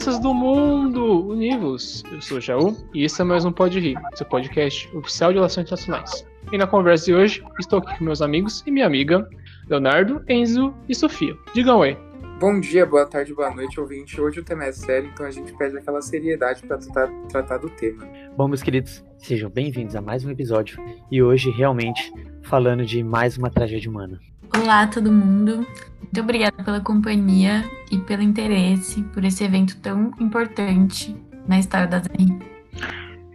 Crianças do mundo, univos! Eu sou o Jaú e esse é mais um Pode Rir, seu podcast oficial de relações internacionais. E na conversa de hoje, estou aqui com meus amigos e minha amiga, Leonardo, Enzo e Sofia. Digam oi. Bom dia, boa tarde, boa noite, ouvinte. Hoje o tema é sério, então a gente pede aquela seriedade para tratar, tratar do tema. Bom, meus queridos, sejam bem-vindos a mais um episódio e hoje realmente falando de mais uma tragédia humana. Olá, todo mundo. Muito obrigada pela companhia e pelo interesse por esse evento tão importante na história da ZRI.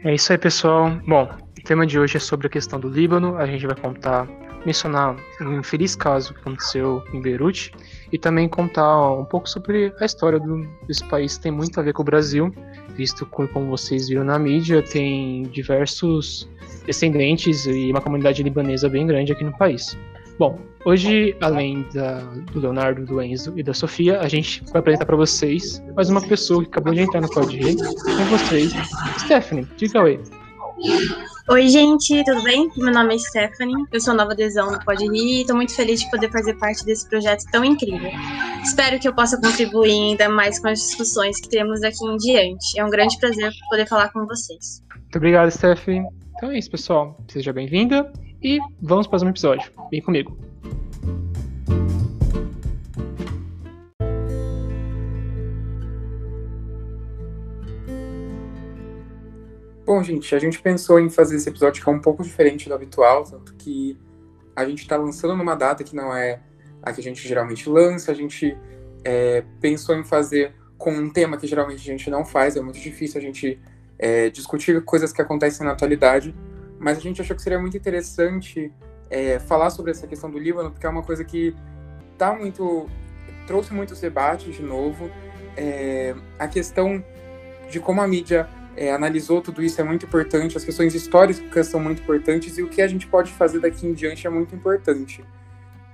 É isso aí, pessoal. Bom, o tema de hoje é sobre a questão do Líbano. A gente vai contar, mencionar um infeliz caso que aconteceu em Beirute e também contar um pouco sobre a história do, desse país. Tem muito a ver com o Brasil, visto que, como vocês viram na mídia, tem diversos descendentes e uma comunidade libanesa bem grande aqui no país. Bom, hoje, além da, do Leonardo, do Enzo e da Sofia, a gente vai apresentar para vocês mais uma pessoa que acabou de entrar no Pode Rir. Com vocês, Stephanie. Diga oi. Oi, gente, tudo bem? Meu nome é Stephanie, eu sou nova adesão no Pode Rir e estou muito feliz de poder fazer parte desse projeto tão incrível. Espero que eu possa contribuir ainda mais com as discussões que teremos daqui em diante. É um grande prazer poder falar com vocês. Muito obrigado, Stephanie. Então é isso, pessoal. Seja bem-vinda e vamos para mais um episódio. Vem comigo. Bom, gente, a gente pensou em fazer esse episódio que é um pouco diferente do habitual, tanto que a gente está lançando numa data que não é a que a gente geralmente lança, a gente é, pensou em fazer com um tema que geralmente a gente não faz, é muito difícil a gente é, discutir coisas que acontecem na atualidade, mas a gente achou que seria muito interessante é, falar sobre essa questão do Líbano, porque é uma coisa que tá muito trouxe muitos debates de novo. É, a questão de como a mídia é, analisou tudo isso é muito importante, as questões históricas são muito importantes e o que a gente pode fazer daqui em diante é muito importante.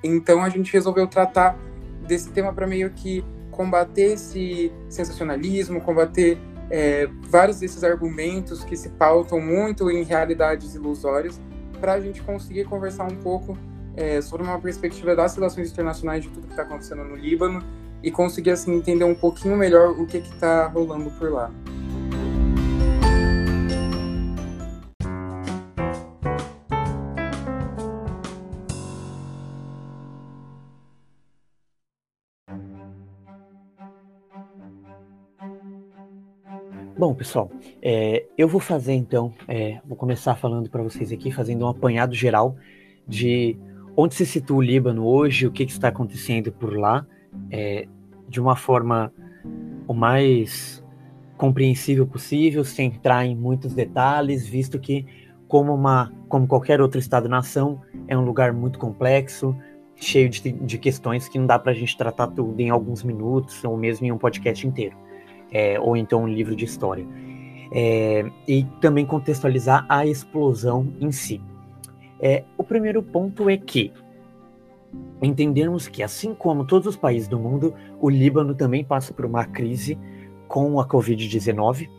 Então a gente resolveu tratar desse tema para meio que combater esse sensacionalismo, combater é, vários desses argumentos que se pautam muito em realidades ilusórias, para a gente conseguir conversar um pouco é, sobre uma perspectiva das relações internacionais de tudo que está acontecendo no Líbano e conseguir assim entender um pouquinho melhor o que está rolando por lá. Bom, pessoal, é, eu vou fazer então, é, vou começar falando para vocês aqui, fazendo um apanhado geral de onde se situa o Líbano hoje, o que, que está acontecendo por lá, é, de uma forma o mais compreensível possível, sem entrar em muitos detalhes, visto que, como, uma, como qualquer outro Estado-nação, é um lugar muito complexo, cheio de, de questões que não dá para a gente tratar tudo em alguns minutos, ou mesmo em um podcast inteiro é, ou então um livro de história. É, e também contextualizar a explosão em si. É, o primeiro ponto é que entendermos que, assim como todos os países do mundo, o Líbano também passa por uma crise com a Covid-19.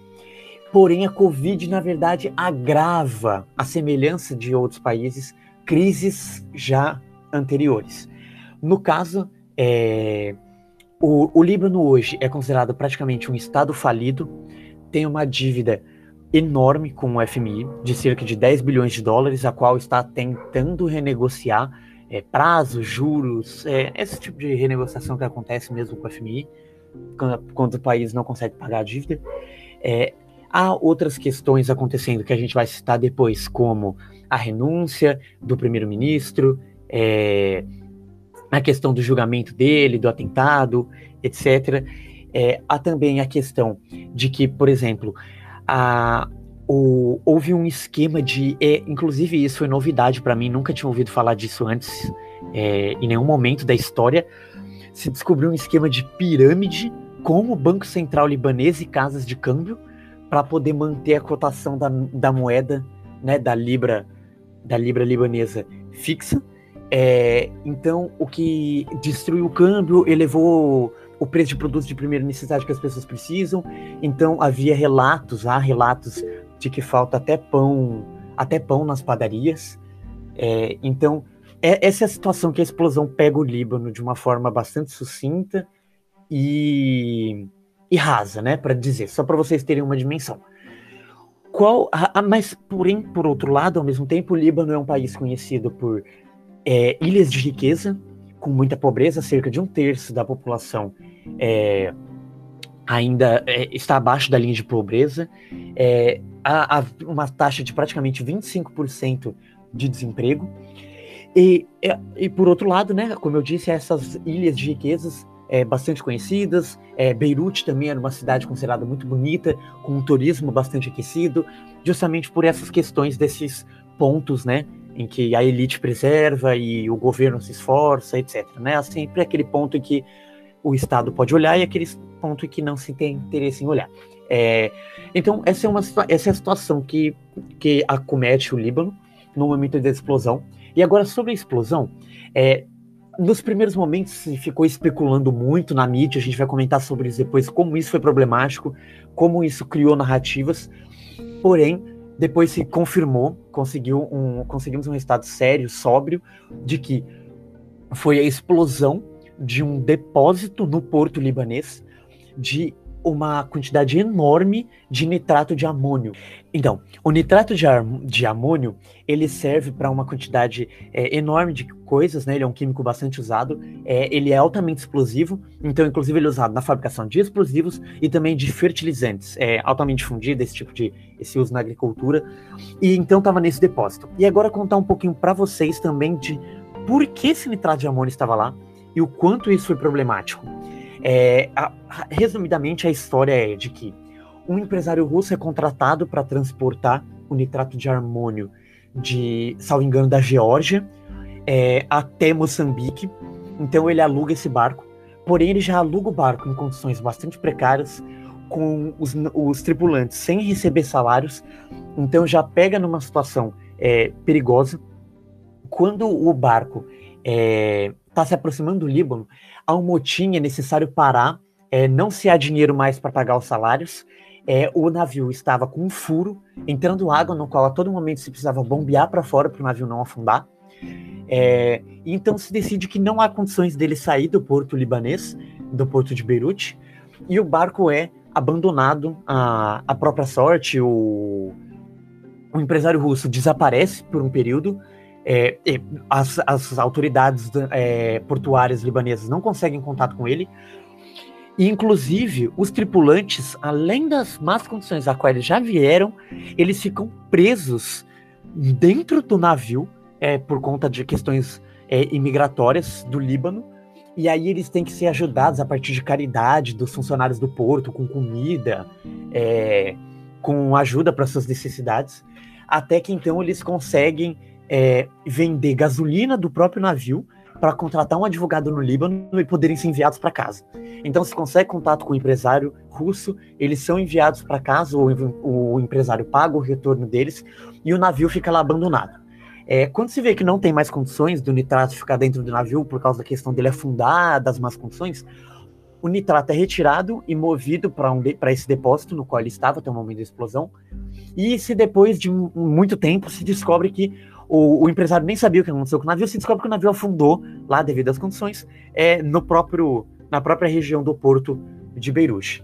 Porém, a Covid, na verdade, agrava a semelhança de outros países, crises já anteriores. No caso, é, o, o Líbano hoje é considerado praticamente um estado falido, tem uma dívida enorme com o FMI, de cerca de 10 bilhões de dólares, a qual está tentando renegociar é, prazos, juros, é, esse tipo de renegociação que acontece mesmo com o FMI, quando, quando o país não consegue pagar a dívida. É, há outras questões acontecendo que a gente vai citar depois, como a renúncia do primeiro-ministro, é, a questão do julgamento dele, do atentado, etc. É, há também a questão de que, por exemplo, a, o, houve um esquema de. É, inclusive, isso foi novidade para mim, nunca tinha ouvido falar disso antes, é, em nenhum momento da história. Se descobriu um esquema de pirâmide com o Banco Central libanês e casas de câmbio para poder manter a cotação da, da moeda, né, da libra, da libra libanesa fixa é, então, o que destruiu o câmbio elevou o preço de produtos de primeira necessidade que as pessoas precisam. Então, havia relatos, há relatos de que falta até pão, até pão nas padarias. É, então, é, essa é a situação que a explosão pega o Líbano de uma forma bastante sucinta e, e rasa, né, para dizer, só para vocês terem uma dimensão. Qual, a, mas porém, por outro lado, ao mesmo tempo, o Líbano é um país conhecido por é, ilhas de riqueza, com muita pobreza, cerca de um terço da população é, ainda é, está abaixo da linha de pobreza, é, há, há, uma taxa de praticamente 25% de desemprego. E, e, e, por outro lado, né, como eu disse, essas ilhas de riquezas é, bastante conhecidas. É, Beirute também era uma cidade considerada muito bonita, com um turismo bastante aquecido, justamente por essas questões desses pontos, né, em que a elite preserva e o governo se esforça, etc. Né? Sempre aquele ponto em que o Estado pode olhar e aquele ponto em que não se tem interesse em olhar. É, então, essa é, uma, essa é a situação que, que acomete o Líbano no momento da explosão. E agora, sobre a explosão, é, nos primeiros momentos se ficou especulando muito na mídia, a gente vai comentar sobre isso depois, como isso foi problemático, como isso criou narrativas. Porém, depois se confirmou, conseguiu um, conseguimos um resultado sério, sóbrio, de que foi a explosão de um depósito no porto libanês de uma quantidade enorme de nitrato de amônio. Então, o nitrato de, de amônio ele serve para uma quantidade é, enorme de coisas, né? Ele é um químico bastante usado. É, ele é altamente explosivo, então, inclusive, ele é usado na fabricação de explosivos e também de fertilizantes. É altamente difundido esse tipo de esse uso na agricultura. E então estava nesse depósito. E agora contar um pouquinho para vocês também de por que esse nitrato de amônio estava lá e o quanto isso foi problemático. É, a, resumidamente, a história é de que um empresário russo é contratado para transportar o nitrato de amônio de, salvo engano, da Geórgia é, até Moçambique. Então ele aluga esse barco, porém ele já aluga o barco em condições bastante precárias, com os, os tripulantes sem receber salários. Então já pega numa situação é, perigosa. Quando o barco é, tá se aproximando do Líbano, há um motim, é necessário parar, é, não se há dinheiro mais para pagar os salários. É, o navio estava com um furo, entrando água, no qual a todo momento se precisava bombear para fora para o navio não afundar. É, então se decide que não há condições dele sair do porto libanês, do porto de Beirute, e o barco é abandonado à, à própria sorte. O, o empresário russo desaparece por um período, é, as, as, autoridades é, portuárias libanesas não conseguem contato com ele. E, inclusive, os tripulantes, além das más condições a quais eles já vieram, eles ficam presos dentro do navio é, por conta de questões é, imigratórias do Líbano. E aí eles têm que ser ajudados a partir de caridade dos funcionários do porto, com comida, é, com ajuda para suas necessidades, até que então eles conseguem é, vender gasolina do próprio navio para contratar um advogado no Líbano e poderem ser enviados para casa. Então, se consegue contato com o empresário russo, eles são enviados para casa, o, o, empresário paga o retorno deles e o navio fica lá abandonado. É, quando se vê que não tem mais condições do nitrato ficar dentro do navio por causa da questão dele afundar, das más condições, o nitrato é retirado e movido para um esse depósito no qual ele estava até o momento da explosão. E se depois de muito tempo se descobre que o, o, empresário nem sabia o que aconteceu com o navio, se descobre que o navio afundou lá devido às condições é, no próprio, na própria região do porto de Beirute.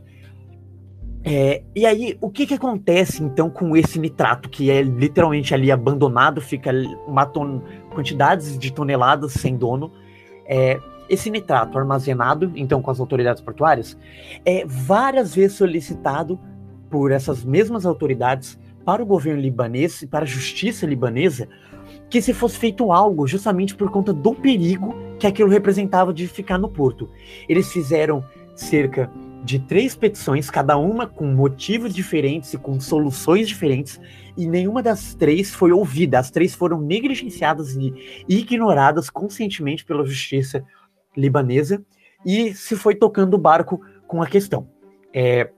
É, e aí, o que, que acontece então com esse nitrato que é literalmente ali abandonado, fica uma quantidades de toneladas sem dono? É, esse nitrato armazenado, então, com as autoridades portuárias, é várias vezes solicitado por essas mesmas autoridades para o governo libanês e para a justiça libanesa que se fosse feito algo justamente por conta do perigo que aquilo representava de ficar no porto. Eles fizeram cerca de três petições, cada uma com motivos diferentes e com soluções diferentes, e nenhuma das três foi ouvida. As três foram negligenciadas e ignoradas conscientemente pela justiça libanesa, e se foi tocando o barco com a questão. É,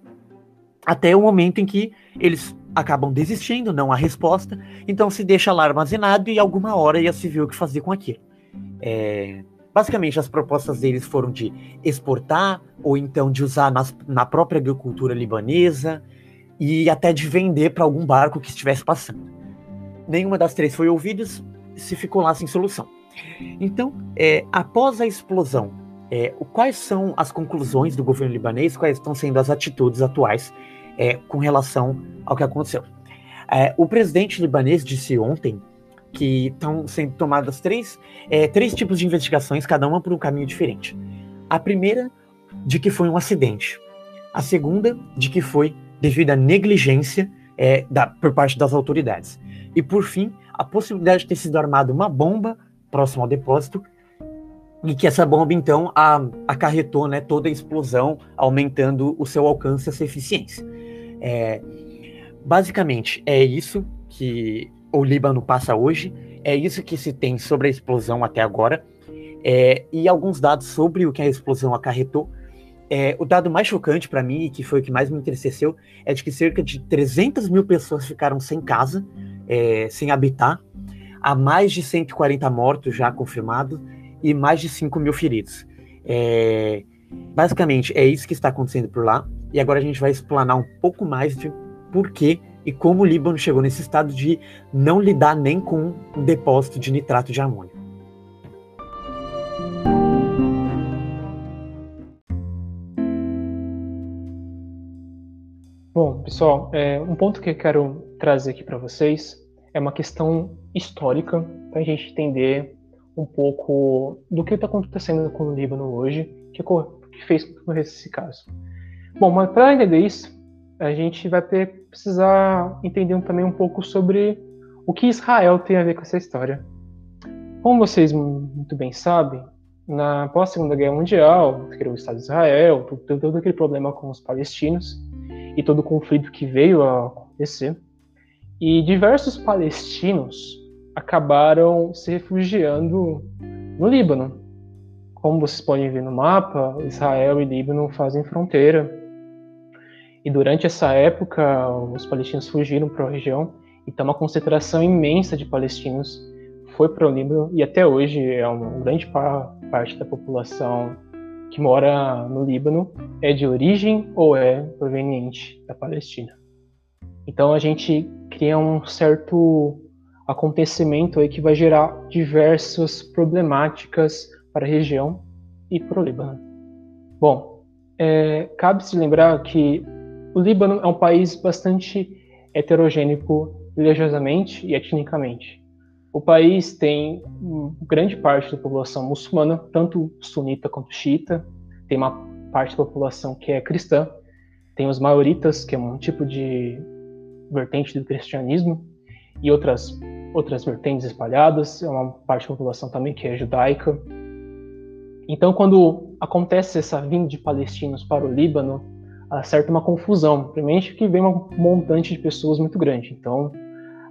até o momento em que eles acabam desistindo, não há resposta, então se deixa lá armazenado e alguma hora ia se ver o que fazer com aquilo. É, basicamente, as propostas deles foram de exportar, ou então de usar nas, na própria agricultura libanesa, e até de vender para algum barco que estivesse passando. Nenhuma das três foi ouvida, se ficou lá sem solução. Então, é, após a explosão é, quais são as conclusões do governo libanês, quais estão sendo as atitudes atuais é, com relação ao que aconteceu. É, o presidente libanês disse ontem que estão sendo tomadas três, é, três tipos de investigações, cada uma por um caminho diferente. A primeira, de que foi um acidente. A segunda, de que foi devido à negligência é, da, por parte das autoridades. E, por fim, a possibilidade de ter sido armada uma bomba próximo ao depósito e que essa bomba, então, a, acarretou né, toda a explosão, aumentando o seu alcance e a sua eficiência. É, basicamente, é isso que o Líbano passa hoje, é isso que se tem sobre a explosão até agora, é, e alguns dados sobre o que a explosão acarretou. É, o dado mais chocante para mim, e que foi o que mais me entristeceu, é de que cerca de 300 mil pessoas ficaram sem casa, é, sem habitar, há mais de 140 mortos já confirmados, e mais de 5 mil feridos. É, basicamente, é isso que está acontecendo por lá. E agora a gente vai explanar um pouco mais de por que e como o Líbano chegou nesse estado de não lidar nem com um depósito de nitrato de amônio. Bom, pessoal, é, um ponto que eu quero trazer aqui para vocês é uma questão histórica para a gente entender um pouco do que está acontecendo com o Líbano hoje, que, que fez com esse caso. Bom, mas para entender isso, a gente vai precisar entender também um pouco sobre o que Israel tem a ver com essa história. Como vocês muito bem sabem, na pós-segunda guerra mundial, criou o Estado de Israel, todo, todo aquele problema com os palestinos e todo o conflito que veio a acontecer. E diversos palestinos acabaram se refugiando no Líbano. Como vocês podem ver no mapa, Israel e Líbano fazem fronteira. E durante essa época, os palestinos fugiram para a região, então uma concentração imensa de palestinos foi para o Líbano e até hoje é uma grande parte da população que mora no Líbano é de origem ou é proveniente da Palestina. Então a gente cria um certo acontecimento aí que vai gerar diversas problemáticas para a região e para o Líbano. Bom, é, cabe se lembrar que o Líbano é um país bastante heterogêneo religiosamente e etnicamente. O país tem grande parte da população muçulmana, tanto sunita quanto xiita. Tem uma parte da população que é cristã. Tem os maoritas, que é um tipo de vertente do cristianismo, e outras outras vertentes espalhadas, é uma parte da população também que é judaica. Então, quando acontece essa vinda de palestinos para o Líbano, certa uma confusão, primeiramente que vem um montante de pessoas muito grande. Então,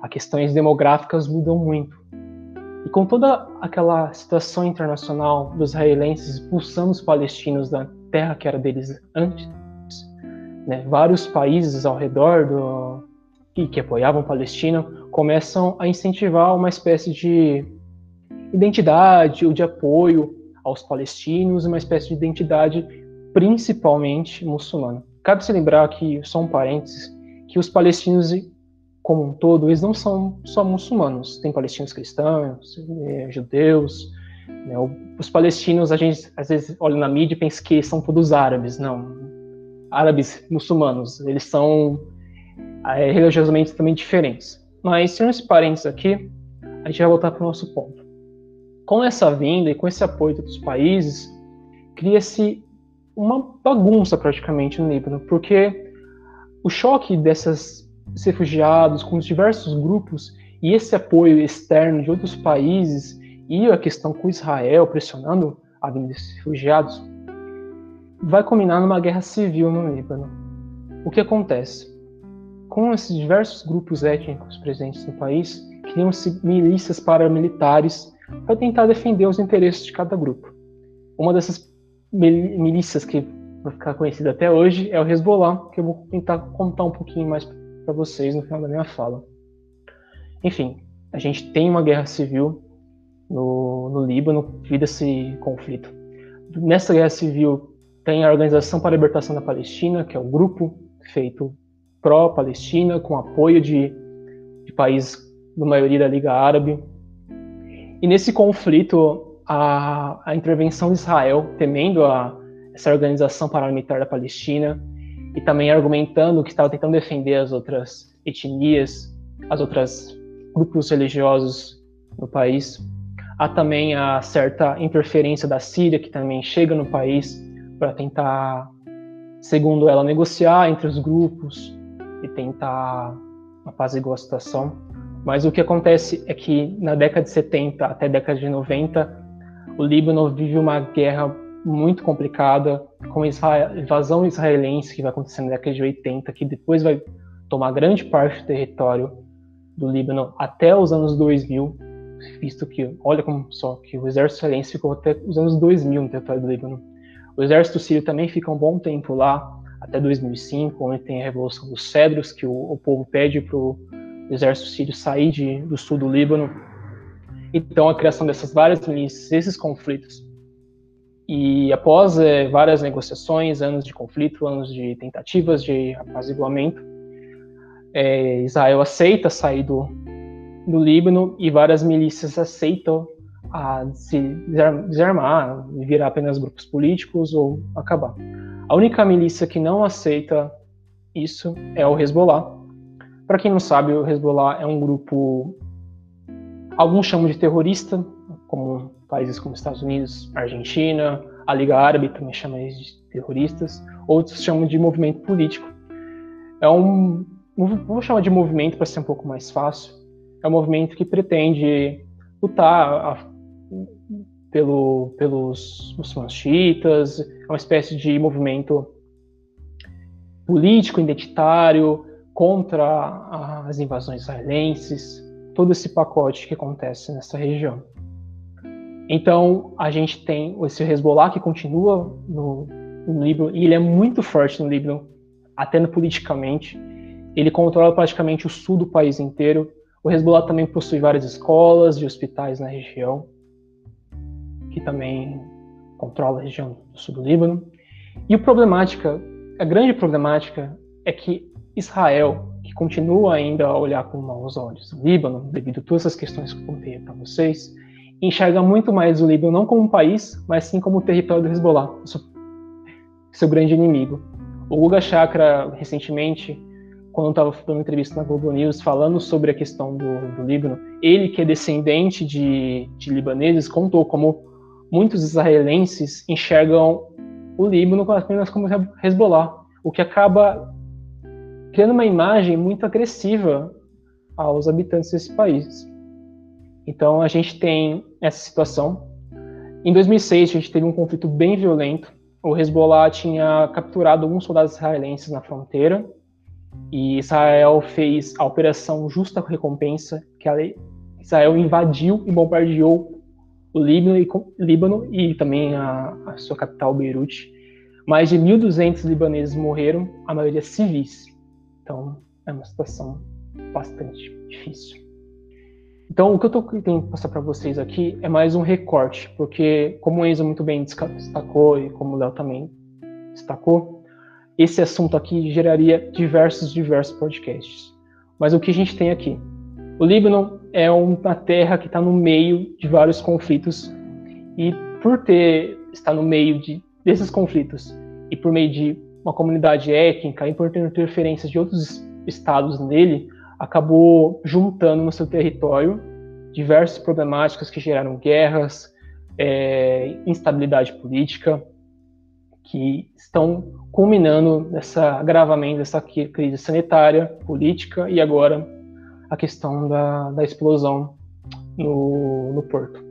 as questões demográficas mudam muito. E com toda aquela situação internacional dos israelenses expulsando os palestinos da terra que era deles antes, né, vários países ao redor do, que, que apoiavam Palestina começam a incentivar uma espécie de identidade ou de apoio aos palestinos, uma espécie de identidade principalmente muçulmana. Cabe se lembrar que, só um parênteses, que os palestinos como um todo, eles não são só muçulmanos. Tem palestinos cristãos, é, judeus. Né? Os palestinos, a gente às vezes olha na mídia e pensa que são todos árabes. Não. Árabes muçulmanos. Eles são é, religiosamente também diferentes. Mas, tirando esse parênteses aqui, a gente vai voltar para o nosso ponto. Com essa vinda e com esse apoio de outros países, cria-se uma bagunça praticamente no Líbano, porque o choque desses refugiados com os diversos grupos e esse apoio externo de outros países e a questão com Israel pressionando a vinda desses refugiados vai culminar numa guerra civil no Líbano. O que acontece? Com esses diversos grupos étnicos presentes no país, criam-se milícias paramilitares para tentar defender os interesses de cada grupo. Uma dessas milícias que vai ficar conhecida até hoje é o Hezbollah, que eu vou tentar contar um pouquinho mais para vocês no final da minha fala. Enfim, a gente tem uma guerra civil no, no Líbano devido a esse conflito. Nessa guerra civil tem a Organização para a Libertação da Palestina, que é o grupo feito pró-Palestina, com apoio de, de países, da maioria da Liga Árabe. E nesse conflito, a, a intervenção de Israel, temendo a, essa organização paramilitar da Palestina, e também argumentando que estava tentando defender as outras etnias, as outras grupos religiosos no país. Há também a certa interferência da Síria, que também chega no país para tentar, segundo ela, negociar entre os grupos e tentar apaziguar a situação. Mas o que acontece é que na década de 70 até a década de 90, o Líbano vive uma guerra muito complicada, com a invasão israelense que vai acontecer na década de 80, que depois vai tomar grande parte do território do Líbano até os anos 2000, visto que, olha como só, que o exército israelense ficou até os anos 2000 no território do Líbano. O exército sírio também fica um bom tempo lá, até 2005, onde tem a Revolução dos Cedros, que o, o povo pede para o exército sírio sair de, do sul do Líbano. Então, a criação dessas várias milícias, esses conflitos, e após é, várias negociações, anos de conflito, anos de tentativas de apaziguamento, é, Israel aceita sair do, do Líbano e várias milícias aceitam a se desarmar, virar apenas grupos políticos ou acabar. A única milícia que não aceita isso é o Hezbollah. Para quem não sabe, o Hezbollah é um grupo, alguns chamam de terrorista, como países como Estados Unidos, Argentina, a Liga Árabe também chama eles de terroristas, outros chamam de movimento político. É um, vou chamar de movimento para ser um pouco mais fácil, é um movimento que pretende lutar a, pelo, pelos muçulmanos xiitas, é uma espécie de movimento político, identitário, contra as invasões israelenses, todo esse pacote que acontece nessa região. Então, a gente tem esse Hezbollah que continua no, no Líbano, e ele é muito forte no Líbano, até politicamente. Ele controla praticamente o sul do país inteiro. O Hezbollah também possui várias escolas e hospitais na região, que também controla a região do sul do Líbano. E o problemática, a grande problemática é que Israel, que continua ainda a olhar com maus olhos o Líbano, devido a todas essas questões que eu contei para vocês, enxerga muito mais o Líbano não como um país, mas sim como o território do Hezbollah, seu, seu grande inimigo. O Guga Chakra, recentemente, quando estava dando entrevista na Globo News, falando sobre a questão do, do Líbano, ele que é descendente de, de libaneses, contou como muitos israelenses enxergam o Líbano apenas como Hezbollah, o que acaba criando uma imagem muito agressiva aos habitantes desse país. Então a gente tem essa situação. Em 2006 a gente teve um conflito bem violento. O Hezbollah tinha capturado alguns soldados israelenses na fronteira e Israel fez a operação Justa Recompensa, que Israel invadiu e bombardeou o Líbano e, Líbano e também a, a sua capital Beirute. Mais de 1.200 libaneses morreram, a maioria civis. Então é uma situação bastante difícil. Então, o que eu tô tentando passar para vocês aqui é mais um recorte, porque, como o Enzo muito bem destacou e como o Léo também destacou, esse assunto aqui geraria diversos, diversos podcasts. Mas o que a gente tem aqui? O Líbano é uma terra que está no meio de vários conflitos e por ter estar no meio de, desses conflitos e por meio de uma comunidade étnica e por ter interferências de outros estados nele, acabou juntando no seu território diversas problemáticas que geraram guerras, é, instabilidade política, que estão culminando nessa agravamento dessa crise sanitária, política e agora a questão da, da explosão no, no porto.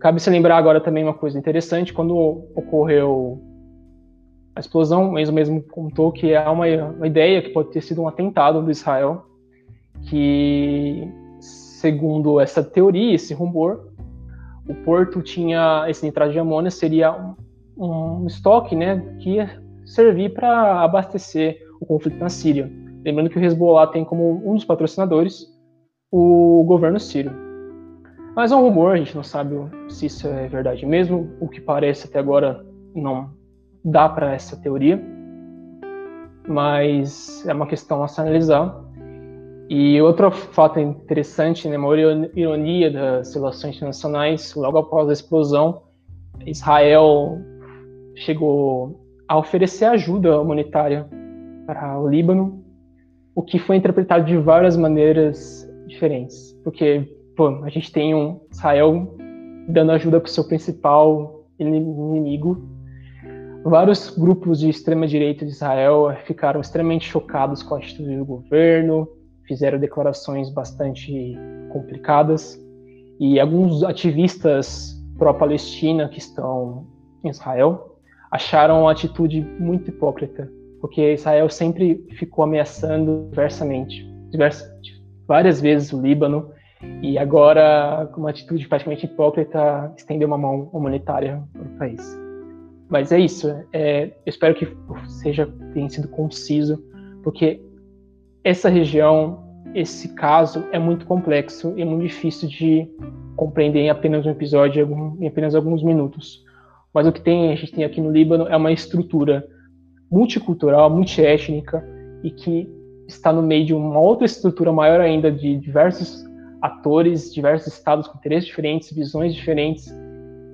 Cabe se lembrar agora também uma coisa interessante, quando ocorreu a explosão, o Enzo mesmo contou que há uma, uma ideia que pode ter sido um atentado do Israel que, segundo essa teoria, esse rumor, o porto tinha esse nitrato de amônia seria um, um estoque, né, que ia servir para abastecer o conflito na Síria. Lembrando que o Hezbollah tem como um dos patrocinadores o governo sírio. Mas é um rumor, a gente não sabe se isso é verdade mesmo. O que parece até agora não dá para essa teoria, mas é uma questão a se analisar. E outro fato interessante, né, uma ironia das relações internacionais, logo após a explosão, Israel chegou a oferecer ajuda humanitária para o Líbano, o que foi interpretado de várias maneiras diferentes. Porque, pô, a gente tem um Israel dando ajuda para o seu principal inimigo. Vários grupos de extrema-direita de Israel ficaram extremamente chocados com a atitude do governo, fizeram declarações bastante complicadas, e alguns ativistas pró-Palestina que estão em Israel acharam a atitude muito hipócrita, porque Israel sempre ficou ameaçando diversamente, diversas, várias vezes o Líbano, e agora, com uma atitude praticamente hipócrita, estendeu uma mão humanitária para o país. Mas é isso. É, eu espero que seja tenha sido conciso, porque essa região, esse caso é muito complexo e é muito difícil de compreender em apenas um episódio, em apenas alguns minutos. Mas o que tem, a gente tem aqui no Líbano é uma estrutura multicultural, multiétnica e que está no meio de uma outra estrutura maior ainda de diversos atores, diversos estados com interesses diferentes, visões diferentes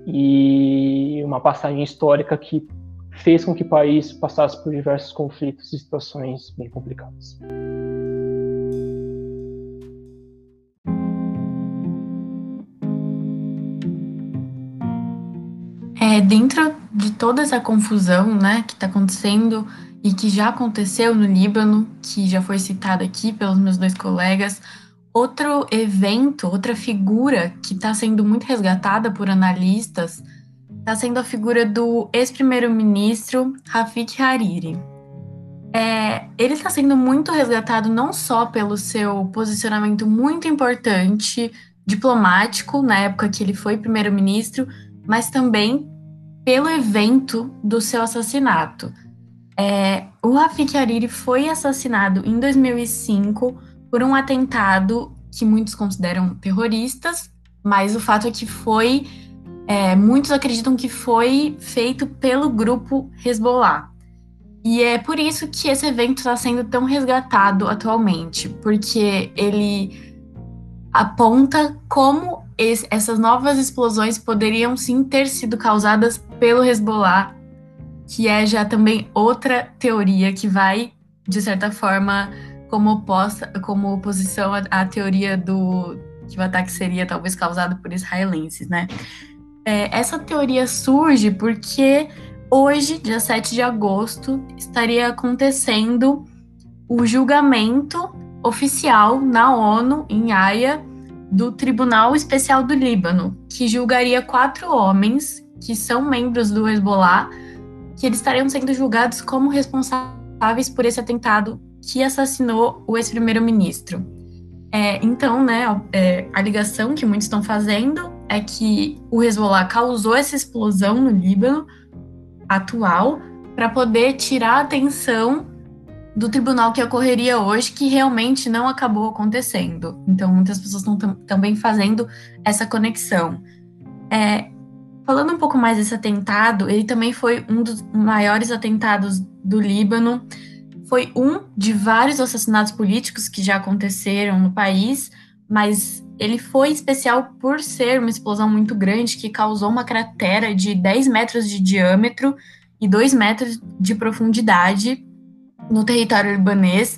e uma passagem histórica que fez com que o país passasse por diversos conflitos e situações bem complicadas. É, dentro de toda essa confusão né, que está acontecendo e que já aconteceu no Líbano, que já foi citado aqui pelos meus dois colegas, outro evento, outra figura que está sendo muito resgatada por analistas está sendo a figura do ex-primeiro-ministro Rafik Hariri. É, ele está sendo muito resgatado não só pelo seu posicionamento muito importante diplomático na época que ele foi primeiro-ministro, mas também pelo evento do seu assassinato. É, o Rafik Hariri foi assassinado em 2005 por um atentado que muitos consideram terroristas, mas o fato é que foi, é, muitos acreditam que foi feito pelo grupo Hezbollah. E é por isso que esse evento está sendo tão resgatado atualmente, porque ele aponta como esse, essas novas explosões poderiam sim ter sido causadas pelo Hezbollah, que é já também outra teoria que vai, de certa forma, como oposta, como oposição à, à teoria do ataque seria talvez causado por israelenses, né? É, essa teoria surge porque hoje, dia 7 de agosto, estaria acontecendo o julgamento oficial na ONU, em Haia, do Tribunal Especial do Líbano, que julgaria quatro homens que são membros do Hezbollah, que eles estariam sendo julgados como responsáveis por esse atentado que assassinou o ex-primeiro-ministro. É, então, né, é, a ligação que muitos estão fazendo é que o Hezbollah causou essa explosão no Líbano atual para poder tirar a atenção do tribunal que ocorreria hoje, que realmente não acabou acontecendo. Então, muitas pessoas estão também fazendo essa conexão. É, falando um pouco mais desse atentado, ele também foi um dos maiores atentados do Líbano. Foi um de vários assassinatos políticos que já aconteceram no país, mas ele foi especial por ser uma explosão muito grande que causou uma cratera de 10 metros de diâmetro e 2 metros de profundidade no território libanês,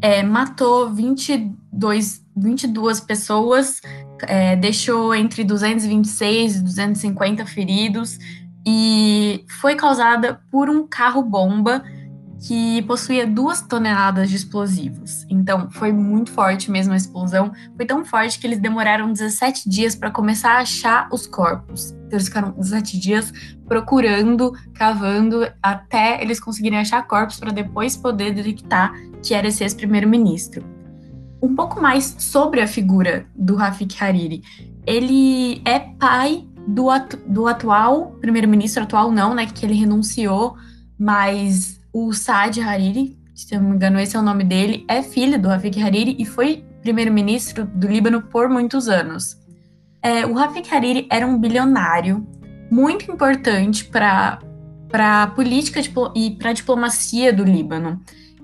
é, matou 22, 22 pessoas, é, deixou entre 226 e 250 feridos e foi causada por um carro-bomba que possuía duas toneladas de explosivos. Então, foi muito forte mesmo a explosão. Foi tão forte que eles demoraram 17 dias para começar a achar os corpos. Então, eles ficaram 17 dias procurando, cavando, até eles conseguirem achar corpos para depois poder detectar que era esse ex-primeiro-ministro. Um pouco mais sobre a figura do Rafik Hariri. Ele é pai do, atu do atual primeiro-ministro, atual não, né, que ele renunciou, mas o Saad Hariri, se não me engano, esse é o nome dele, é filho do Rafik Hariri e foi primeiro-ministro do Líbano por muitos anos. É, o Rafik Hariri era um bilionário muito importante para a política e para a diplomacia do Líbano.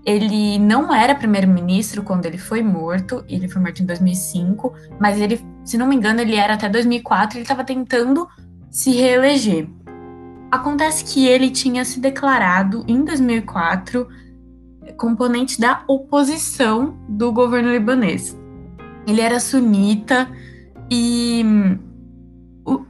ele não era primeiro-ministro quando ele foi morto, ele foi morto em 2005, mas ele, se não me engano, ele era até 2004, ele estava tentando se reeleger. Acontece que ele tinha se declarado em 2004 componente da oposição do governo libanês. Ele era sunita e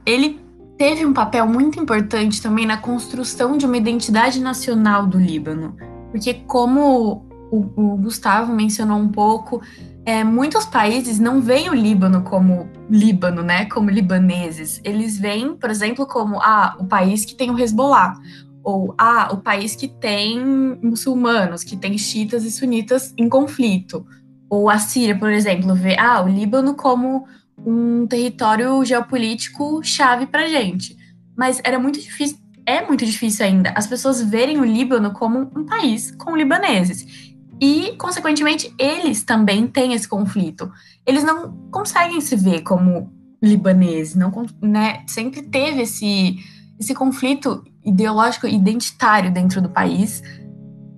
ele teve um papel muito importante também na construção de uma identidade nacional do Líbano. Porque, como o Gustavo mencionou um pouco, é, muitos países não veem o Líbano como Líbano, né? Como libaneses. Eles veem, por exemplo, como ah, o país que tem o Hezbollah. Ou ah, o país que tem muçulmanos, que tem xiitas e sunitas em conflito. Ou a Síria, por exemplo, vê ah, o Líbano como um território geopolítico chave para gente. Mas era muito difícil é muito difícil ainda as pessoas verem o Líbano como um país com libaneses. E, consequentemente, eles também têm esse conflito. Eles não conseguem se ver como libaneses, não, né? Sempre teve esse, esse conflito ideológico identitário dentro do país.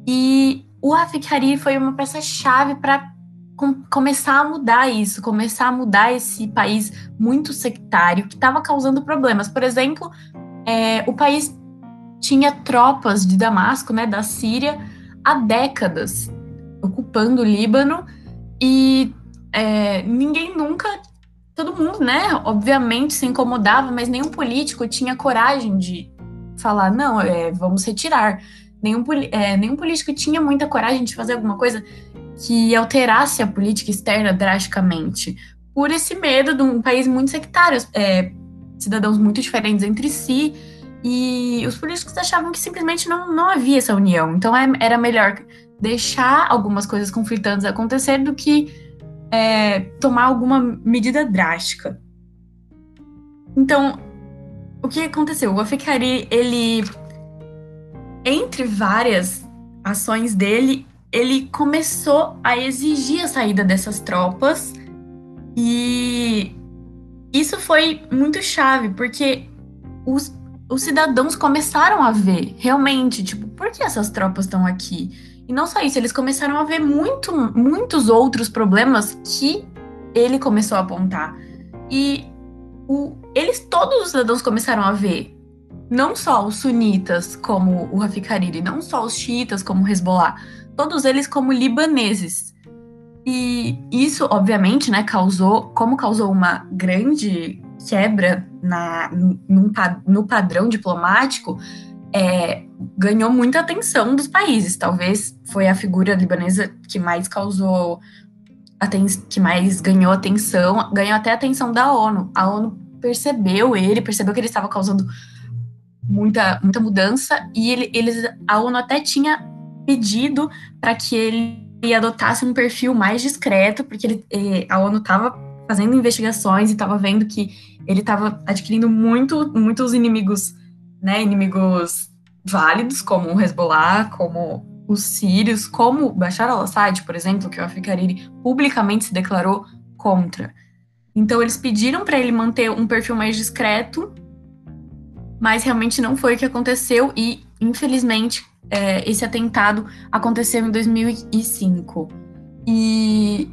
E o Rafik Hariri foi uma peça-chave para com, começar a mudar isso, começar a mudar esse país muito sectário que estava causando problemas. Por exemplo, é, o país tinha tropas de Damasco, né, da Síria, há décadas, ocupando o Líbano, e é, ninguém nunca, todo mundo, né, obviamente se incomodava, mas nenhum político tinha coragem de falar, não, é, vamos retirar. Nenhum, é, nenhum político tinha muita coragem de fazer alguma coisa que alterasse a política externa drasticamente, por esse medo de um país muito sectário, é, cidadãos muito diferentes entre si, e os políticos achavam que simplesmente não, não havia essa união. Então é, era melhor deixar algumas coisas conflitantes acontecer do que é, tomar alguma medida drástica. Então, o que aconteceu? O Afikari, ele, entre várias ações dele, ele começou a exigir a saída dessas tropas e isso foi muito chave, porque os os cidadãos começaram a ver realmente, tipo, por que essas tropas estão aqui? E não só isso, eles começaram a ver muito, muitos outros problemas que ele começou a apontar. E o, eles, todos os cidadãos começaram a ver, não só os sunitas como o Rafik Hariri, não só os xiitas como o Hezbollah, todos eles como libaneses. E isso, obviamente, né, causou, como causou uma grande quebra na, num, no padrão diplomático é, ganhou muita atenção dos países. Talvez foi a figura libanesa que mais causou que mais ganhou atenção, ganhou até atenção da ONU. A ONU percebeu ele, percebeu que ele estava causando muita, muita mudança e ele, eles, a ONU até tinha pedido para que ele adotasse um perfil mais discreto, porque ele, a ONU estava fazendo investigações e estava vendo que ele estava adquirindo muito, muitos inimigos, né, inimigos válidos, como o Hezbollah, como os sírios, como Bashar al-Assad, por exemplo, que o Africariri publicamente se declarou contra. Então eles pediram para ele manter um perfil mais discreto, mas realmente não foi o que aconteceu e, infelizmente, é, esse atentado aconteceu em 2005. E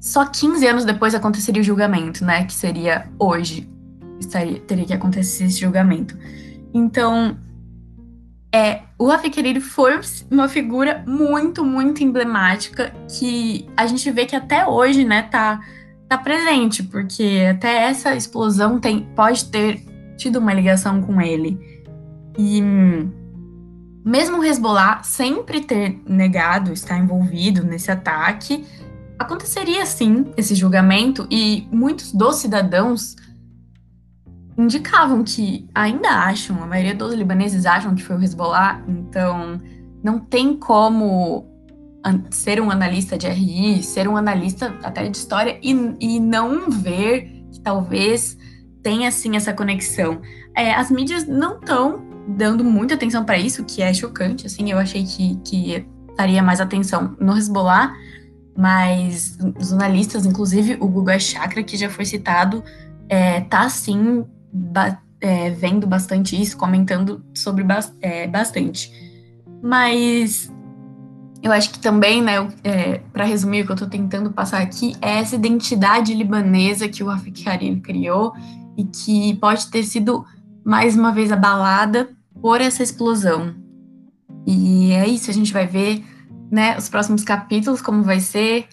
só 15 anos depois aconteceria o julgamento, né? Que seria hoje. Estaria, teria que acontecer esse julgamento. Então, é, o Rafik foi uma figura muito, muito emblemática que a gente vê que até hoje, né, tá, tá presente, porque até essa explosão tem, pode ter tido uma ligação com ele. E mesmo o Hezbollah sempre ter negado estar envolvido nesse ataque, aconteceria sim esse julgamento e muitos dos cidadãos indicavam que ainda acham, a maioria dos libaneses acham que foi o Hezbollah, então não tem como ser um analista de RI, ser um analista até de história e, e não ver que talvez tenha sim essa conexão. É, as mídias não estão dando muita atenção para isso, que é chocante, assim, eu achei que, que estaria mais atenção no Hezbollah, mas os analistas, inclusive o Google Chakra, que já foi citado, é, tá sim ba é, vendo bastante isso, comentando sobre ba é, bastante. Mas eu acho que também, né, é, para resumir o que eu estou tentando passar aqui, é essa identidade libanesa que o Rafik Harim criou e que pode ter sido mais uma vez abalada por essa explosão. E é isso, a gente vai ver, né, os próximos capítulos, como vai ser,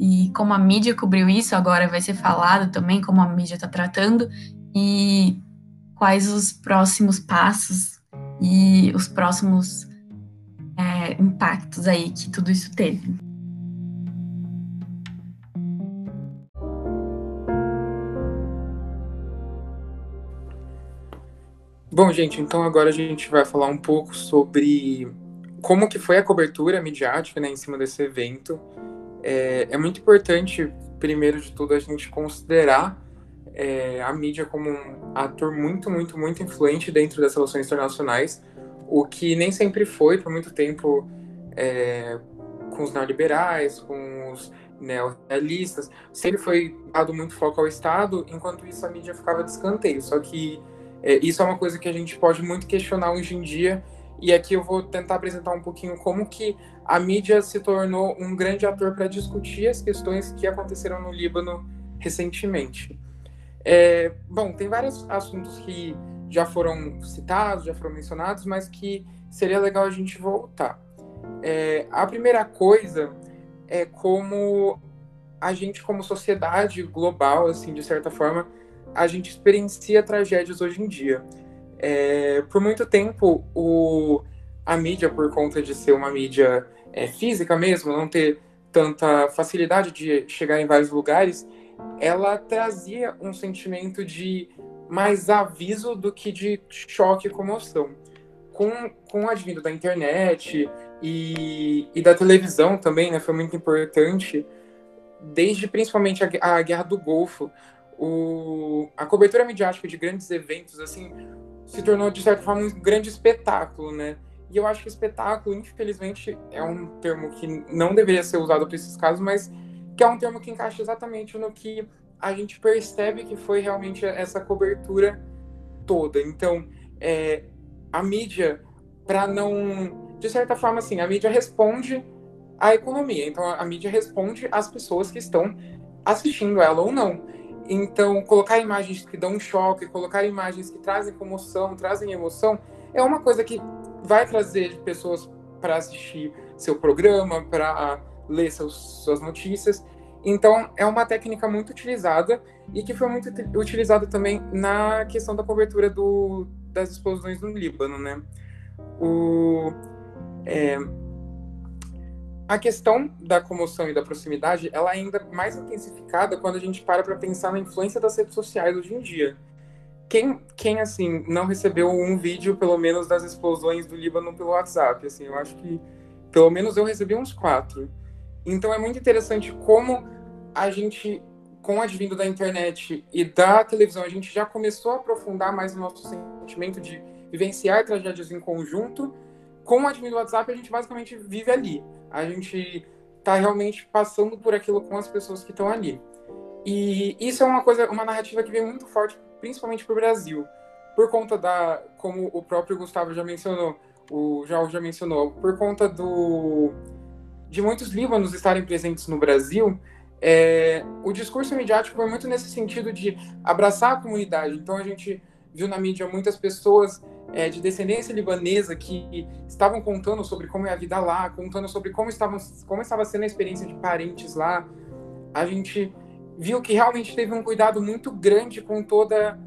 e como a mídia cobriu isso, agora vai ser falado também como a mídia está tratando, e quais os próximos passos e os próximos é, impactos aí que tudo isso teve. Bom, gente, então agora a gente vai falar um pouco sobre como que foi a cobertura midiática né, em cima desse evento. É, é muito importante, primeiro de tudo, a gente considerar é, a mídia como um ator muito, muito, muito influente dentro das relações internacionais, o que nem sempre foi por muito tempo é, com os neoliberais, com os neorrealistas, sempre foi dado muito foco ao Estado, enquanto isso a mídia ficava de escanteio. Só que é, isso é uma coisa que a gente pode muito questionar hoje em dia, e aqui eu vou tentar apresentar um pouquinho como que a mídia se tornou um grande ator para discutir as questões que aconteceram no Líbano recentemente. É, bom, tem vários assuntos que já foram citados, já foram mencionados, mas que seria legal a gente voltar. É, a primeira coisa é como a gente, como sociedade global, assim, de certa forma, a gente experiencia tragédias hoje em dia. É, por muito tempo, o, a mídia, por conta de ser uma mídia é, física mesmo, não ter tanta facilidade de chegar em vários lugares, ela trazia um sentimento de mais aviso do que de choque e comoção. Com, com o advindo da internet e, e da televisão também, né, foi muito importante, desde principalmente a, a Guerra do Golfo, o, a cobertura midiática de grandes eventos, assim, se tornou, de certa forma, um grande espetáculo, né? E eu acho que espetáculo, infelizmente, é um termo que não deveria ser usado para esses casos, mas que é um termo que encaixa exatamente no que a gente percebe que foi realmente essa cobertura toda. Então, é, a mídia, para não. De certa forma, assim, a mídia responde à economia. Então, a, mídia responde às pessoas que estão assistindo ela ou não. Então, colocar imagens que dão um choque, colocar imagens que trazem comoção, trazem emoção, é uma coisa que vai trazer pessoas para assistir seu programa, para ler seus, suas notícias. Então, é uma técnica muito utilizada e que foi muito utilizada também na questão da cobertura do, das explosões no Líbano, né? O, é, a questão da comoção e da proximidade, ela é ainda mais intensificada quando a gente para para pensar na influência das redes sociais hoje em dia. Quem, quem, assim, não recebeu um vídeo, pelo menos, das explosões do Líbano pelo WhatsApp? Assim, eu acho que, pelo menos, eu recebi uns quatro. Então é muito interessante como a gente, com o advindo da internet e da televisão, a gente já começou a aprofundar mais o nosso sentimento de vivenciar tragédias em conjunto. Com o advindo do WhatsApp, a gente basicamente vive ali. A gente está realmente passando por aquilo com as pessoas que estão ali. E isso é uma coisa, uma narrativa que vem muito forte, principalmente para o Brasil, por conta da, como o próprio Gustavo já mencionou, o João já mencionou, por conta do de muitos líbanos estarem presentes no Brasil, é, o discurso midiático foi muito nesse sentido de abraçar a comunidade. Então a gente viu na mídia muitas pessoas é, de descendência libanesa que estavam contando sobre como é a vida lá, contando sobre como, estavam, como estava sendo a experiência de parentes lá. A gente viu que realmente teve um cuidado muito grande com toda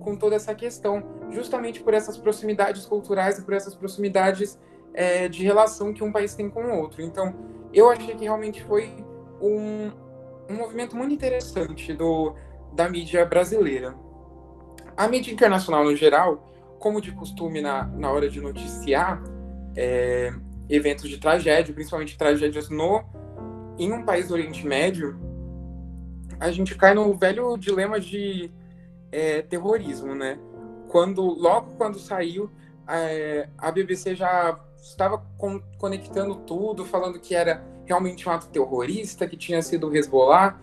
com toda essa questão, justamente por essas proximidades culturais e por essas proximidades é, de relação que um país tem com o outro. Então, eu achei que realmente foi um, um movimento muito interessante do, da mídia brasileira. A mídia internacional, no geral, como de costume na, na hora de noticiar é, eventos de tragédia, principalmente tragédias no em um país do Oriente Médio, a gente cai no velho dilema de é, terrorismo, né? Quando logo quando saiu, é, a BBC já estava con conectando tudo, falando que era realmente um ato terrorista, que tinha sido o Hezbollah,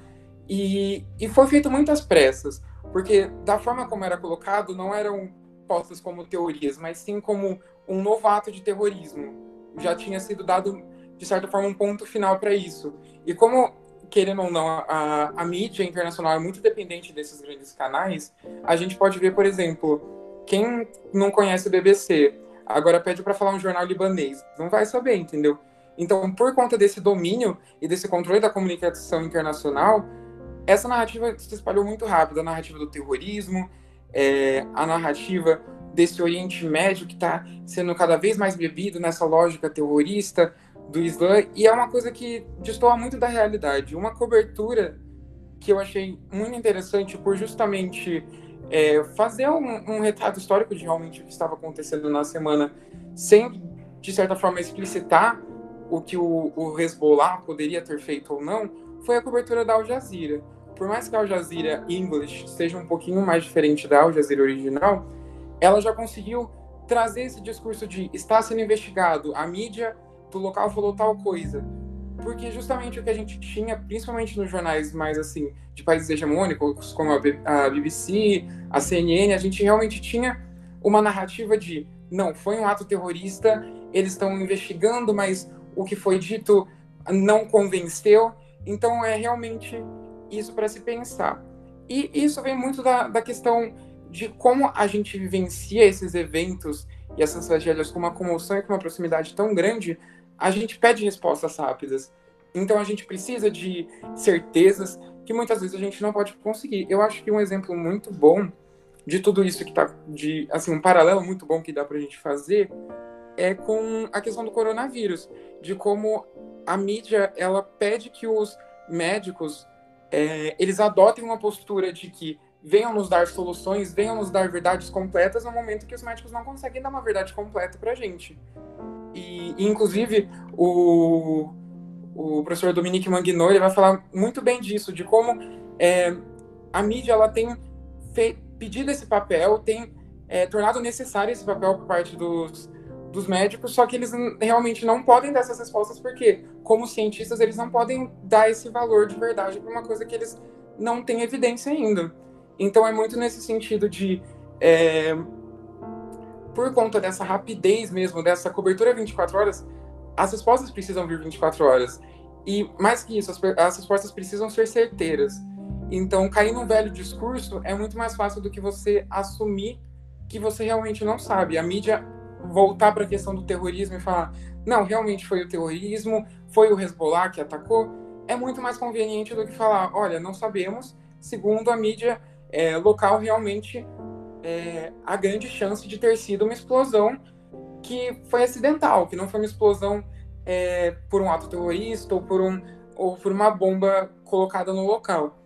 e, e foi feito muitas pressas, porque da forma como era colocado, não eram postas como teorias, mas sim como um novo ato de terrorismo. já tinha sido dado, de certa forma, um ponto final para isso. E como, querendo ou não, a, a mídia internacional é muito dependente desses grandes canais, a gente pode ver, por exemplo, quem não conhece o BBC, agora pede para falar um jornal libanês, não vai saber, entendeu? Então, por conta desse domínio e desse controle da comunicação internacional, essa narrativa se espalhou muito rápido. A narrativa do terrorismo, é, a narrativa desse Oriente Médio que está sendo cada vez mais bebido nessa lógica terrorista do Islã, e é uma coisa que destoa muito da realidade. Uma cobertura que eu achei muito interessante por justamente é, fazer um, um, retrato histórico de realmente o que estava acontecendo na semana, sem, de certa forma, explicitar o que o, o Hezbollah poderia ter feito ou não, foi a cobertura da Al Jazeera. Por mais que a Al Jazeera English seja um pouquinho mais diferente da Al Jazeera original, ela já conseguiu trazer esse discurso de está sendo investigado, a mídia do local falou tal coisa. Porque justamente o que a gente tinha, principalmente nos jornais mais assim, de países hegemônicos, como a BBC, a CNN, a gente realmente tinha uma narrativa de não, foi um ato terrorista, eles estão investigando, mas o que foi dito não convenceu. Então é realmente isso para se pensar. E isso vem muito da, da questão de como a gente vivencia esses eventos e essas tragédias com uma comoção e com uma proximidade tão grande, a gente pede respostas rápidas. Então a gente precisa de certezas que muitas vezes a gente não pode conseguir. Eu acho que um exemplo muito bom de tudo isso que está de assim um paralelo muito bom que dá para a gente fazer é com a questão do coronavírus, de como a mídia ela pede que os médicos é, eles adotem uma postura de que venham nos dar soluções, venham nos dar verdades completas no momento que os médicos não conseguem dar uma verdade completa para a gente. E, inclusive, o, o professor Dominique Manguinot vai falar muito bem disso, de como é, a mídia ela tem pedido esse papel, tem é, tornado necessário esse papel por parte dos, dos médicos, só que eles realmente não podem dar essas respostas porque, como cientistas, eles não podem dar esse valor de verdade para uma coisa que eles não têm evidência ainda. Então é muito nesse sentido de, é, por conta dessa rapidez mesmo, dessa cobertura 24 horas, as respostas precisam vir 24 horas. E mais que isso, as, as respostas precisam ser certeiras. Então, cair num velho discurso é muito mais fácil do que você assumir que você realmente não sabe. A mídia voltar para a questão do terrorismo e falar, não, realmente foi o terrorismo, foi o Hezbollah que atacou, é muito mais conveniente do que falar, olha, não sabemos, segundo a mídia é, local, realmente é, a grande chance de ter sido uma explosão que foi acidental, que não foi uma explosão é, por um ato terrorista ou por, um, ou por uma bomba colocada no local.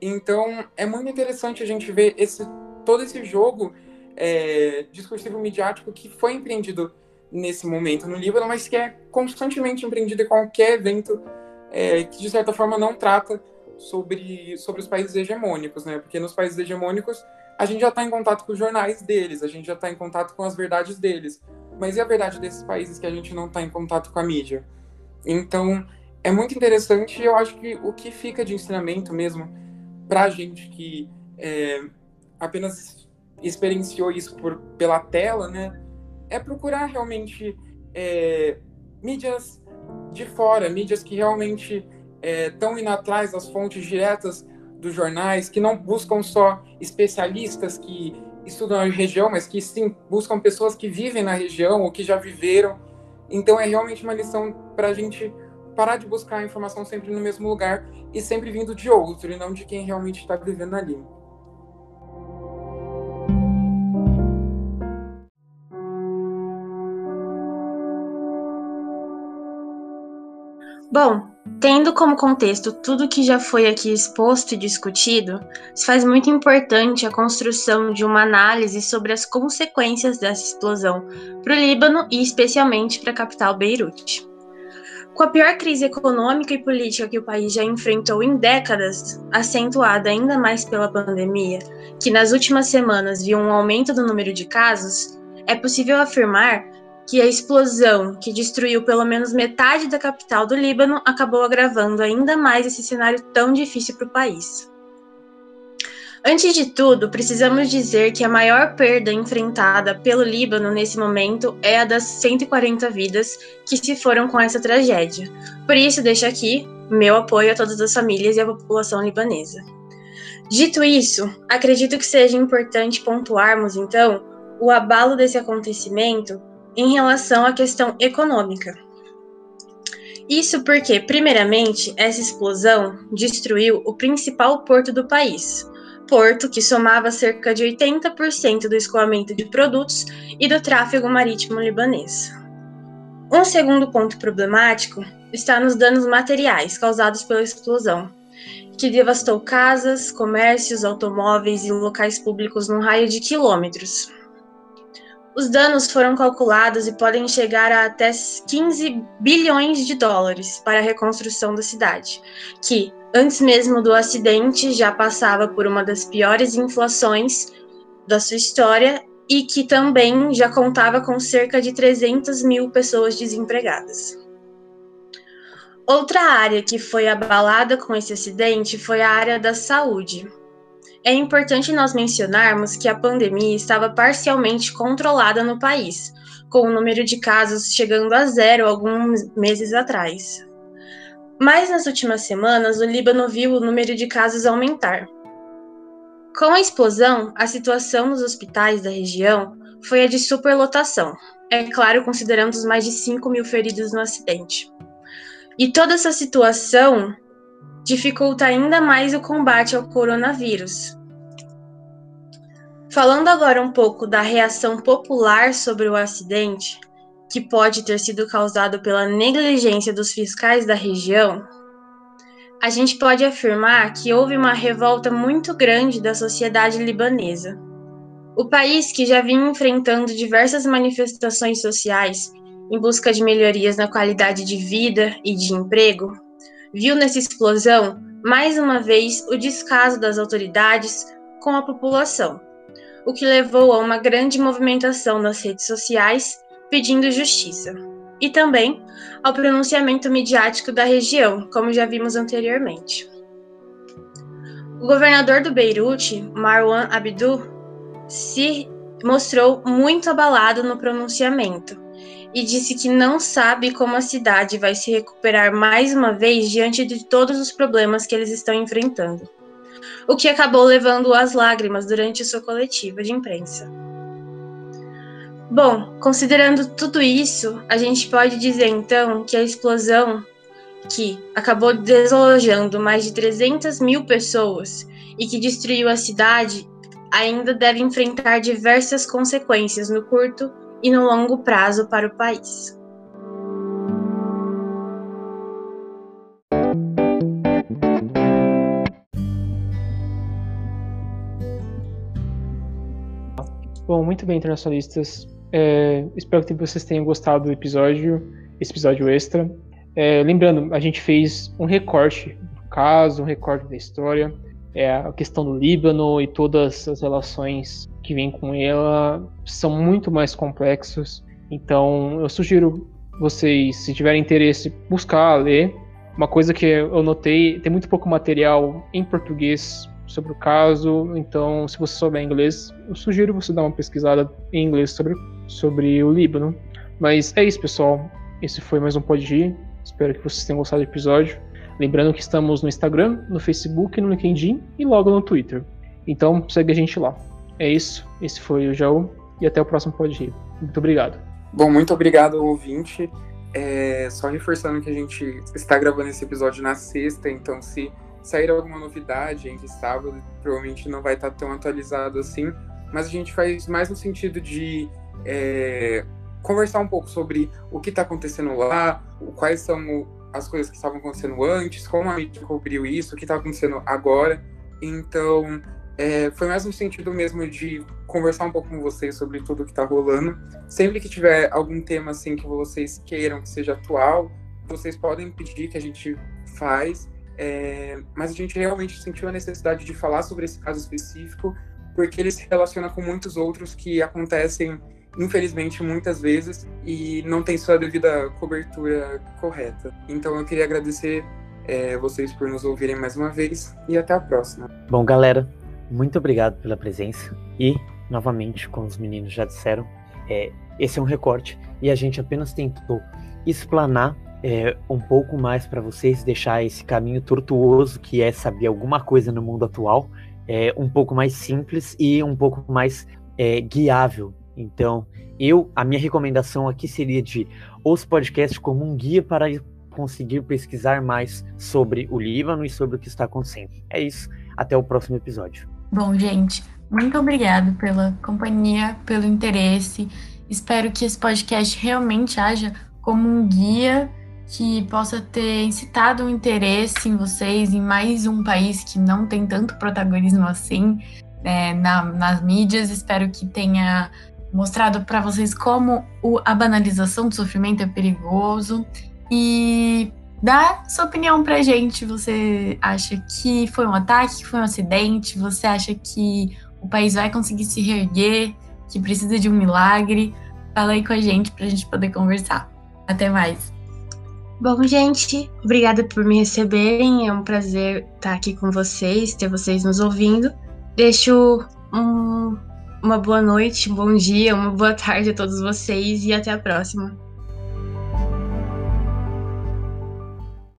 Então, é muito interessante a gente ver esse, todo esse jogo é, discursivo midiático que foi empreendido nesse momento no Líbano, mas que é constantemente empreendido em qualquer evento é, que, de certa forma, não trata sobre, sobre os países hegemônicos, né? Porque nos países hegemônicos a gente já está em contato com os jornais deles, a gente já está em contato com as verdades deles. Mas e a verdade desses países que a gente não está em contato com a mídia? Então, é muito interessante e eu acho que o que fica de ensinamento mesmo para a gente que é, apenas experienciou isso por, pela tela, né? É procurar realmente é, mídias de fora, mídias que realmente estão é, indo atrás das fontes diretas dos jornais, que não buscam só especialistas que estudam a região, mas que sim buscam pessoas que vivem na região ou que já viveram. Então é realmente uma lição para a gente parar de buscar a informação sempre no mesmo lugar e sempre vindo de outro e não de quem realmente está vivendo ali. Bom, tendo como contexto tudo que já foi aqui exposto e discutido, se faz muito importante a construção de uma análise sobre as consequências dessa explosão para o Líbano e especialmente para a capital Beirute. Com a pior crise econômica e política que o país já enfrentou em décadas, acentuada ainda mais pela pandemia, que nas últimas semanas viu um aumento do número de casos, é possível afirmar que a explosão que destruiu pelo menos metade da capital do Líbano acabou agravando ainda mais esse cenário tão difícil para o país. Antes de tudo, precisamos dizer que a maior perda enfrentada pelo Líbano nesse momento é a das 140 vidas que se foram com essa tragédia. Por isso, deixo aqui meu apoio a todas as famílias e a população libanesa. Dito isso, acredito que seja importante pontuarmos, então, o abalo desse acontecimento em relação à questão econômica. Isso porque, primeiramente, essa explosão destruiu o principal porto do país, porto que somava cerca de 80% do escoamento de produtos e do tráfego marítimo libanês. Um segundo ponto problemático está nos danos materiais causados pela explosão, que devastou casas, comércios, automóveis e locais públicos num raio de quilômetros. Os danos foram calculados e podem chegar a até 15 bilhões de dólares para a reconstrução da cidade, que, antes mesmo do acidente, já passava por uma das piores inflações da sua história e que também já contava com cerca de 300 mil pessoas desempregadas. Outra área que foi abalada com esse acidente foi a área da saúde. É importante nós mencionarmos que a pandemia estava parcialmente controlada no país, com o número de casos chegando a zero alguns meses atrás. Mas nas últimas semanas, o Líbano viu o número de casos aumentar. Com a explosão, a situação nos hospitais da região foi a de superlotação, é claro, considerando os mais de 5 mil feridos no acidente. E toda essa situação dificulta ainda mais o combate ao coronavírus. Falando agora um pouco da reação popular sobre o acidente, que pode ter sido causado pela negligência dos fiscais da região, a gente pode afirmar que houve uma revolta muito grande da sociedade libanesa. O país, que já vinha enfrentando diversas manifestações sociais em busca de melhorias na qualidade de vida e de emprego, viu nessa explosão, mais uma vez, o descaso das autoridades com a população, o que levou a uma grande movimentação nas redes sociais pedindo justiça, e também ao pronunciamento midiático da região, como já vimos anteriormente. O governador do Beirute, Marwan Abdu, se mostrou muito abalado no pronunciamento e disse que não sabe como a cidade vai se recuperar mais uma vez diante de todos os problemas que eles estão enfrentando, o que acabou levando às lágrimas durante sua coletiva de imprensa. Bom, considerando tudo isso, a gente pode dizer então que a explosão que acabou desalojando mais de 300 mil pessoas e que destruiu a cidade ainda deve enfrentar diversas consequências no curto e no longo prazo para o país. Bom, muito bem, internacionalistas. É, espero que vocês tenham gostado do episódio, esse episódio extra. É, lembrando, a gente fez um recorte do caso, um recorte da história, é, a questão do Líbano e todas as relações que vêm com ela são muito mais complexos. Então, eu sugiro vocês, se tiverem interesse, buscar ler. Uma coisa que eu notei, tem muito pouco material em português sobre o caso, então se você souber inglês, eu sugiro você dar uma pesquisada em inglês sobre, sobre o Líbano. Mas é isso, pessoal. Esse foi mais um Pode Espero que vocês tenham gostado do episódio. Lembrando que estamos no Instagram, no Facebook, no LinkedIn e logo no Twitter. Então segue a gente lá. É isso. Esse foi o Jaú e até o próximo Pode Muito obrigado. Bom, muito obrigado, ouvinte. É, só reforçando que a gente está gravando esse episódio na sexta, então se sair alguma novidade entre sábado, provavelmente não vai estar tão atualizado assim, mas a gente faz mais no sentido de é, conversar um pouco sobre o que está acontecendo lá, quais são as coisas que estavam acontecendo antes, como a mídia cobriu isso, o que está acontecendo agora. Então, é, foi mais no sentido mesmo de conversar um pouco com vocês sobre tudo que está rolando. Sempre que tiver algum tema assim que vocês queiram que seja atual, vocês podem pedir que a gente faz. É, mas a gente realmente sentiu a necessidade de falar sobre esse caso específico, porque ele se relaciona com muitos outros que acontecem, infelizmente, muitas vezes e não tem sua devida cobertura correta. Então eu queria agradecer é, vocês por nos ouvirem mais uma vez e até a próxima. Bom, galera, muito obrigado pela presença e, novamente, como os meninos já disseram, é, esse é um recorte e a gente apenas tentou explanar é, um pouco mais para vocês, deixar esse caminho tortuoso que é saber alguma coisa no mundo atual é, um pouco mais simples e um pouco mais é, guiável. Então, eu, a minha recomendação aqui seria de os podcasts como um guia para conseguir pesquisar mais sobre o Líbano e sobre o que está acontecendo. É isso. Até o próximo episódio. Bom, gente, muito obrigado pela companhia, pelo interesse. Espero que esse podcast realmente haja como um guia que possa ter incitado um interesse em vocês em mais um país que não tem tanto protagonismo assim é, na, nas mídias. Espero que tenha mostrado para vocês como o, a banalização do sofrimento é perigoso e dá sua opinião pra gente. Você acha que foi um ataque, que foi um acidente? Você acha que o país vai conseguir se reerguer, que precisa de um milagre? Fala aí com a gente pra gente poder conversar. Até mais. Bom, gente, obrigada por me receberem. É um prazer estar aqui com vocês, ter vocês nos ouvindo. Deixo um, uma boa noite, um bom dia, uma boa tarde a todos vocês e até a próxima.